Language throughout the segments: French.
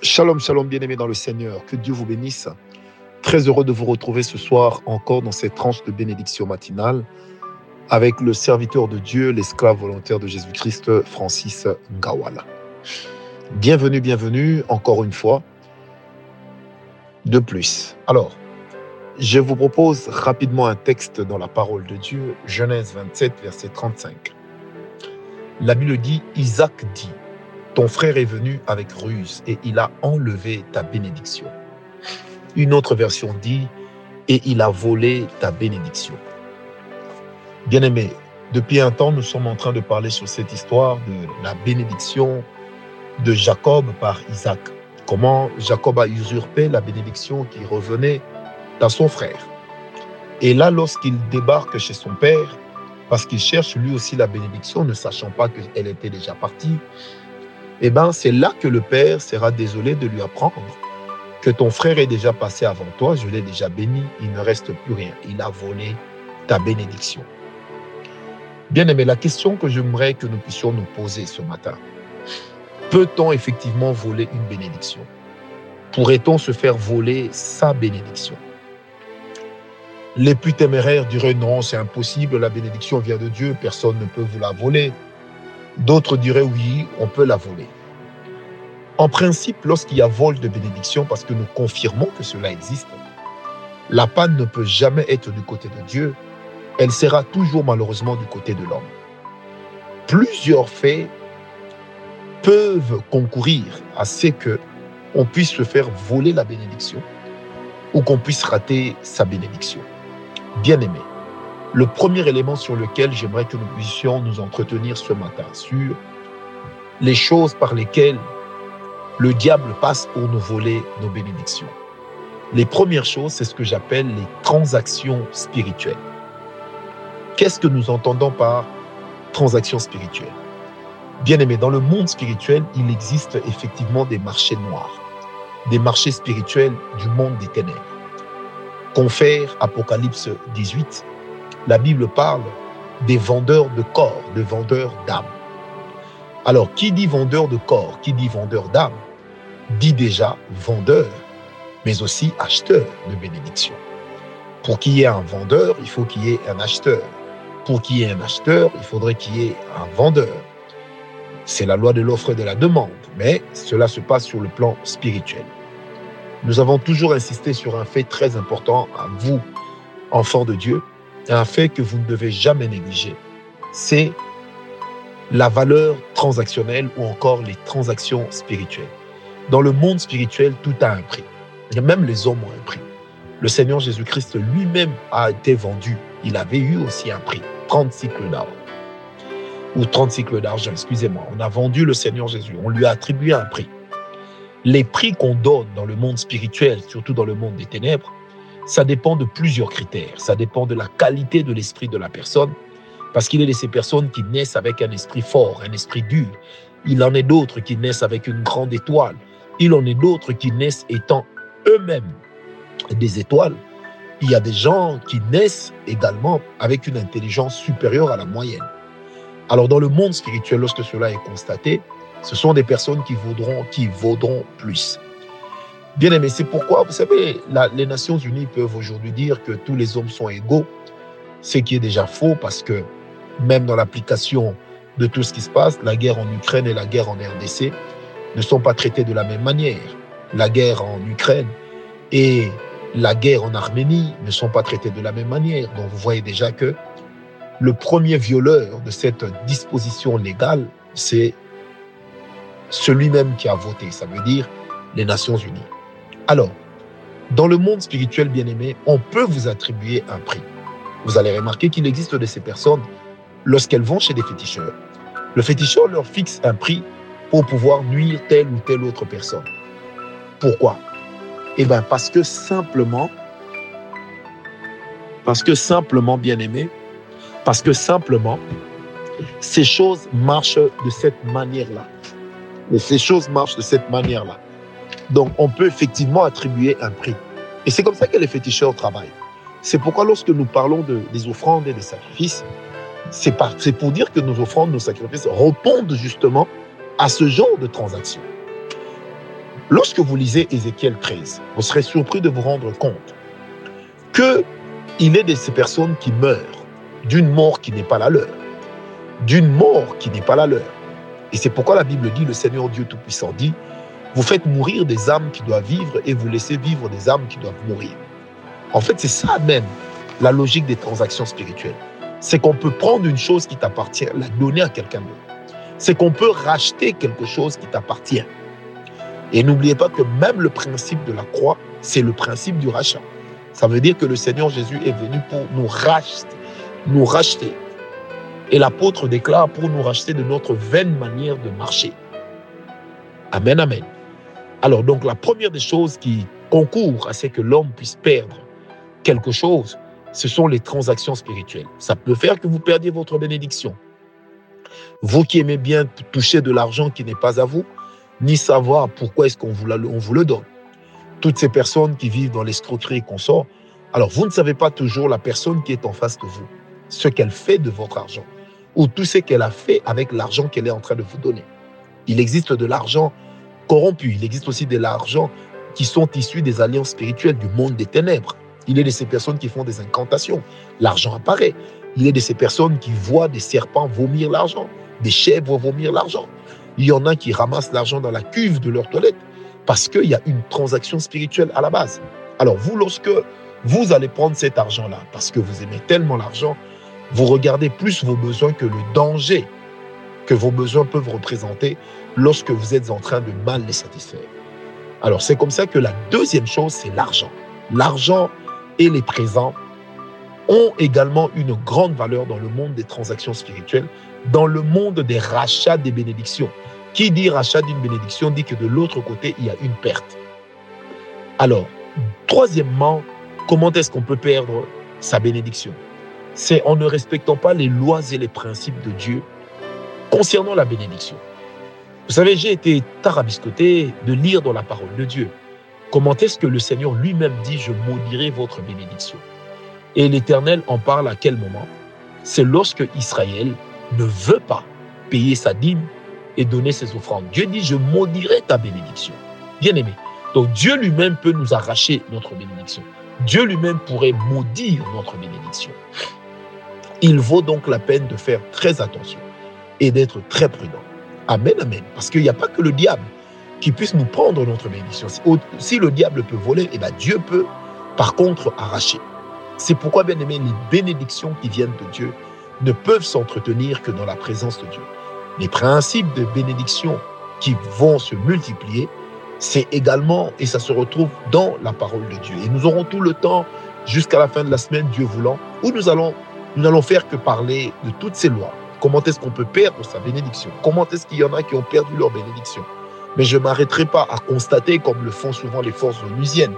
Shalom, shalom, bien-aimés dans le Seigneur. Que Dieu vous bénisse. Très heureux de vous retrouver ce soir encore dans cette tranche de bénédiction matinale avec le serviteur de Dieu, l'esclave volontaire de Jésus-Christ, Francis Ngawala. Bienvenue, bienvenue encore une fois. De plus. Alors, je vous propose rapidement un texte dans la parole de Dieu, Genèse 27, verset 35. La Bible dit, Isaac dit, ton frère est venu avec ruse et il a enlevé ta bénédiction. Une autre version dit, et il a volé ta bénédiction. Bien-aimés, depuis un temps, nous sommes en train de parler sur cette histoire de la bénédiction de Jacob par Isaac. Comment Jacob a usurpé la bénédiction qui revenait à son frère. Et là, lorsqu'il débarque chez son père, parce qu'il cherche lui aussi la bénédiction, ne sachant pas qu'elle était déjà partie, eh ben, c'est là que le Père sera désolé de lui apprendre que ton frère est déjà passé avant toi, je l'ai déjà béni, il ne reste plus rien. Il a volé ta bénédiction. Bien aimé, la question que j'aimerais que nous puissions nous poser ce matin, peut-on effectivement voler une bénédiction? Pourrait-on se faire voler sa bénédiction? Les plus téméraires diraient non, c'est impossible, la bénédiction vient de Dieu, personne ne peut vous la voler. D'autres diraient oui, on peut la voler. En principe, lorsqu'il y a vol de bénédiction, parce que nous confirmons que cela existe, la panne ne peut jamais être du côté de Dieu, elle sera toujours malheureusement du côté de l'homme. Plusieurs faits peuvent concourir à ce que on puisse se faire voler la bénédiction ou qu'on puisse rater sa bénédiction. Bien aimé, le premier élément sur lequel j'aimerais que nous puissions nous entretenir ce matin, sur les choses par lesquelles le diable passe pour nous voler nos bénédictions. Les premières choses, c'est ce que j'appelle les transactions spirituelles. Qu'est-ce que nous entendons par transactions spirituelles Bien aimé, dans le monde spirituel, il existe effectivement des marchés noirs, des marchés spirituels du monde des ténèbres. Confère Apocalypse 18, la Bible parle des vendeurs de corps, de vendeurs d'âmes. Alors, qui dit vendeur de corps, qui dit vendeur d'âme, dit déjà vendeur, mais aussi acheteur de bénédiction. Pour qu'il y ait un vendeur, il faut qu'il y ait un acheteur. Pour qu'il y ait un acheteur, il faudrait qu'il y ait un vendeur. C'est la loi de l'offre et de la demande, mais cela se passe sur le plan spirituel. Nous avons toujours insisté sur un fait très important à vous, enfants de Dieu, un fait que vous ne devez jamais négliger. C'est la valeur transactionnelle ou encore les transactions spirituelles. Dans le monde spirituel, tout a un prix. Même les hommes ont un prix. Le Seigneur Jésus-Christ lui-même a été vendu. Il avait eu aussi un prix, 30 cycles d'or. Ou 30 cycles d'argent, excusez-moi. On a vendu le Seigneur Jésus. On lui a attribué un prix. Les prix qu'on donne dans le monde spirituel, surtout dans le monde des ténèbres, ça dépend de plusieurs critères. Ça dépend de la qualité de l'esprit de la personne, parce qu'il est de ces personnes qui naissent avec un esprit fort, un esprit dur. Il en est d'autres qui naissent avec une grande étoile. Il en est d'autres qui naissent étant eux-mêmes des étoiles. Il y a des gens qui naissent également avec une intelligence supérieure à la moyenne. Alors dans le monde spirituel, lorsque cela est constaté, ce sont des personnes qui vaudront, qui vaudront plus. Bien aimé, c'est pourquoi, vous savez, les Nations Unies peuvent aujourd'hui dire que tous les hommes sont égaux, ce qui est déjà faux parce que même dans l'application de tout ce qui se passe, la guerre en Ukraine et la guerre en RDC ne sont pas traitées de la même manière. La guerre en Ukraine et la guerre en Arménie ne sont pas traitées de la même manière. Donc vous voyez déjà que le premier violeur de cette disposition légale, c'est celui-même qui a voté. Ça veut dire les Nations Unies. Alors, dans le monde spirituel bien-aimé, on peut vous attribuer un prix. Vous allez remarquer qu'il existe de ces personnes, lorsqu'elles vont chez des féticheurs, le féticheur leur fixe un prix pour pouvoir nuire telle ou telle autre personne. Pourquoi? Eh bien, parce que simplement, parce que simplement, bien-aimé, parce que simplement, ces choses marchent de cette manière-là. Ces choses marchent de cette manière-là. Donc, on peut effectivement attribuer un prix. Et c'est comme ça que les féticheurs travaillent. C'est pourquoi lorsque nous parlons de, des offrandes et des sacrifices, c'est pour dire que nos offrandes, nos sacrifices répondent justement à ce genre de transaction. Lorsque vous lisez Ézéchiel 13, vous serez surpris de vous rendre compte que il est de ces personnes qui meurent d'une mort qui n'est pas la leur, d'une mort qui n'est pas la leur. Et c'est pourquoi la Bible dit, le Seigneur Dieu Tout-Puissant dit, vous faites mourir des âmes qui doivent vivre et vous laissez vivre des âmes qui doivent mourir. En fait, c'est ça même la logique des transactions spirituelles. C'est qu'on peut prendre une chose qui t'appartient, la donner à quelqu'un d'autre. C'est qu'on peut racheter quelque chose qui t'appartient. Et n'oubliez pas que même le principe de la croix, c'est le principe du rachat. Ça veut dire que le Seigneur Jésus est venu pour nous racheter, nous racheter. Et l'apôtre déclare pour nous racheter de notre vaine manière de marcher. Amen, amen. Alors donc la première des choses qui concourt à ce que l'homme puisse perdre quelque chose, ce sont les transactions spirituelles. Ça peut faire que vous perdiez votre bénédiction. Vous qui aimez bien toucher de l'argent qui n'est pas à vous, ni savoir pourquoi est-ce qu'on vous, vous le donne. Toutes ces personnes qui vivent dans l'escroquerie et consorts, alors vous ne savez pas toujours la personne qui est en face de vous, ce qu'elle fait de votre argent, ou tout ce qu'elle a fait avec l'argent qu'elle est en train de vous donner. Il existe de l'argent corrompu, il existe aussi de l'argent qui sont issus des alliances spirituelles du monde des ténèbres. Il est de ces personnes qui font des incantations. L'argent apparaît. Il est de ces personnes qui voient des serpents vomir l'argent, des chèvres vomir l'argent. Il y en a qui ramassent l'argent dans la cuve de leur toilette parce qu'il y a une transaction spirituelle à la base. Alors vous, lorsque vous allez prendre cet argent-là, parce que vous aimez tellement l'argent, vous regardez plus vos besoins que le danger que vos besoins peuvent représenter lorsque vous êtes en train de mal les satisfaire. Alors c'est comme ça que la deuxième chose, c'est l'argent. L'argent et les présents ont également une grande valeur dans le monde des transactions spirituelles, dans le monde des rachats des bénédictions. Qui dit rachat d'une bénédiction dit que de l'autre côté, il y a une perte. Alors, troisièmement, comment est-ce qu'on peut perdre sa bénédiction? C'est en ne respectant pas les lois et les principes de Dieu concernant la bénédiction. Vous savez, j'ai été tarabiscoté de lire dans la parole de Dieu. Comment est-ce que le Seigneur lui-même dit, je maudirai votre bénédiction? Et l'Éternel en parle à quel moment? C'est lorsque Israël ne veut pas payer sa dîme et donner ses offrandes. Dieu dit, je maudirai ta bénédiction. Bien aimé. Donc Dieu lui-même peut nous arracher notre bénédiction. Dieu lui-même pourrait maudire notre bénédiction. Il vaut donc la peine de faire très attention et d'être très prudent. Amen, amen. Parce qu'il n'y a pas que le diable qui puisse nous prendre notre bénédiction. Si le diable peut voler, eh bien Dieu peut par contre arracher. C'est pourquoi, bien aimé, les bénédictions qui viennent de Dieu ne peuvent s'entretenir que dans la présence de Dieu. Les principes de bénédiction qui vont se multiplier, c'est également, et ça se retrouve dans la parole de Dieu. Et nous aurons tout le temps, jusqu'à la fin de la semaine, Dieu voulant, où nous allons, nous n'allons faire que parler de toutes ces lois. Comment est-ce qu'on peut perdre sa bénédiction? Comment est-ce qu'il y en a qui ont perdu leur bénédiction? Mais je ne m'arrêterai pas à constater, comme le font souvent les forces onusiennes.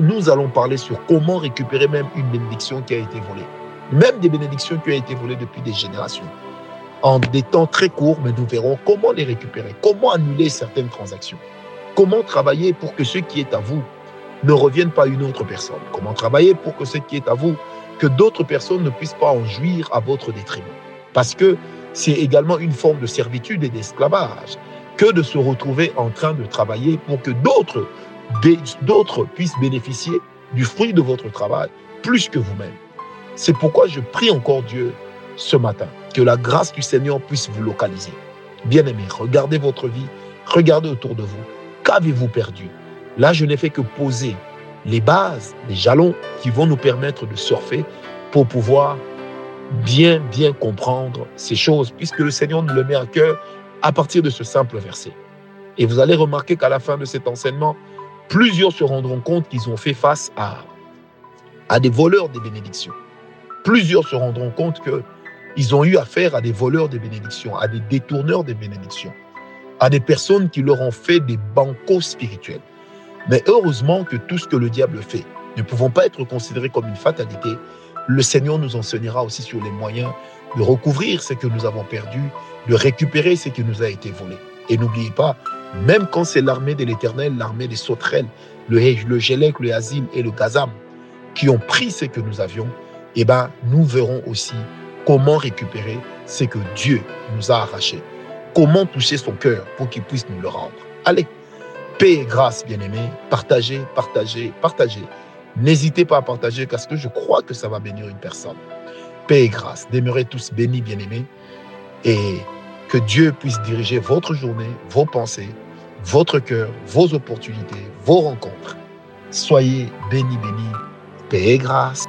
Nous allons parler sur comment récupérer même une bénédiction qui a été volée. Même des bénédictions qui ont été volées depuis des générations. En des temps très courts, mais nous verrons comment les récupérer, comment annuler certaines transactions. Comment travailler pour que ce qui est à vous ne revienne pas à une autre personne? Comment travailler pour que ce qui est à vous, que d'autres personnes ne puissent pas en jouir à votre détriment? Parce que c'est également une forme de servitude et d'esclavage que de se retrouver en train de travailler pour que d'autres puissent bénéficier du fruit de votre travail plus que vous-même. C'est pourquoi je prie encore Dieu ce matin que la grâce du Seigneur puisse vous localiser. Bien-aimés, regardez votre vie, regardez autour de vous. Qu'avez-vous perdu? Là, je n'ai fait que poser les bases, les jalons qui vont nous permettre de surfer pour pouvoir bien, bien comprendre ces choses, puisque le Seigneur nous le met à cœur à partir de ce simple verset. Et vous allez remarquer qu'à la fin de cet enseignement, plusieurs se rendront compte qu'ils ont fait face à, à des voleurs des bénédictions. Plusieurs se rendront compte qu'ils ont eu affaire à des voleurs des bénédictions, à des détourneurs des bénédictions, à des personnes qui leur ont fait des bancos spirituels. Mais heureusement que tout ce que le diable fait ne pouvons pas être considéré comme une fatalité, le Seigneur nous enseignera aussi sur les moyens de recouvrir ce que nous avons perdu, de récupérer ce qui nous a été volé. Et n'oubliez pas, même quand c'est l'armée de l'Éternel, l'armée des sauterelles, le, le Gélec, le Hazim et le Gazam qui ont pris ce que nous avions, eh ben, nous verrons aussi comment récupérer ce que Dieu nous a arraché. Comment toucher son cœur pour qu'il puisse nous le rendre. Allez, Paix et grâce, bien-aimés. Partagez, partagez, partagez. N'hésitez pas à partager parce que je crois que ça va bénir une personne. Paix et grâce. Demeurez tous bénis, bien-aimés. Et que Dieu puisse diriger votre journée, vos pensées, votre cœur, vos opportunités, vos rencontres. Soyez bénis, bénis. Paix et grâce.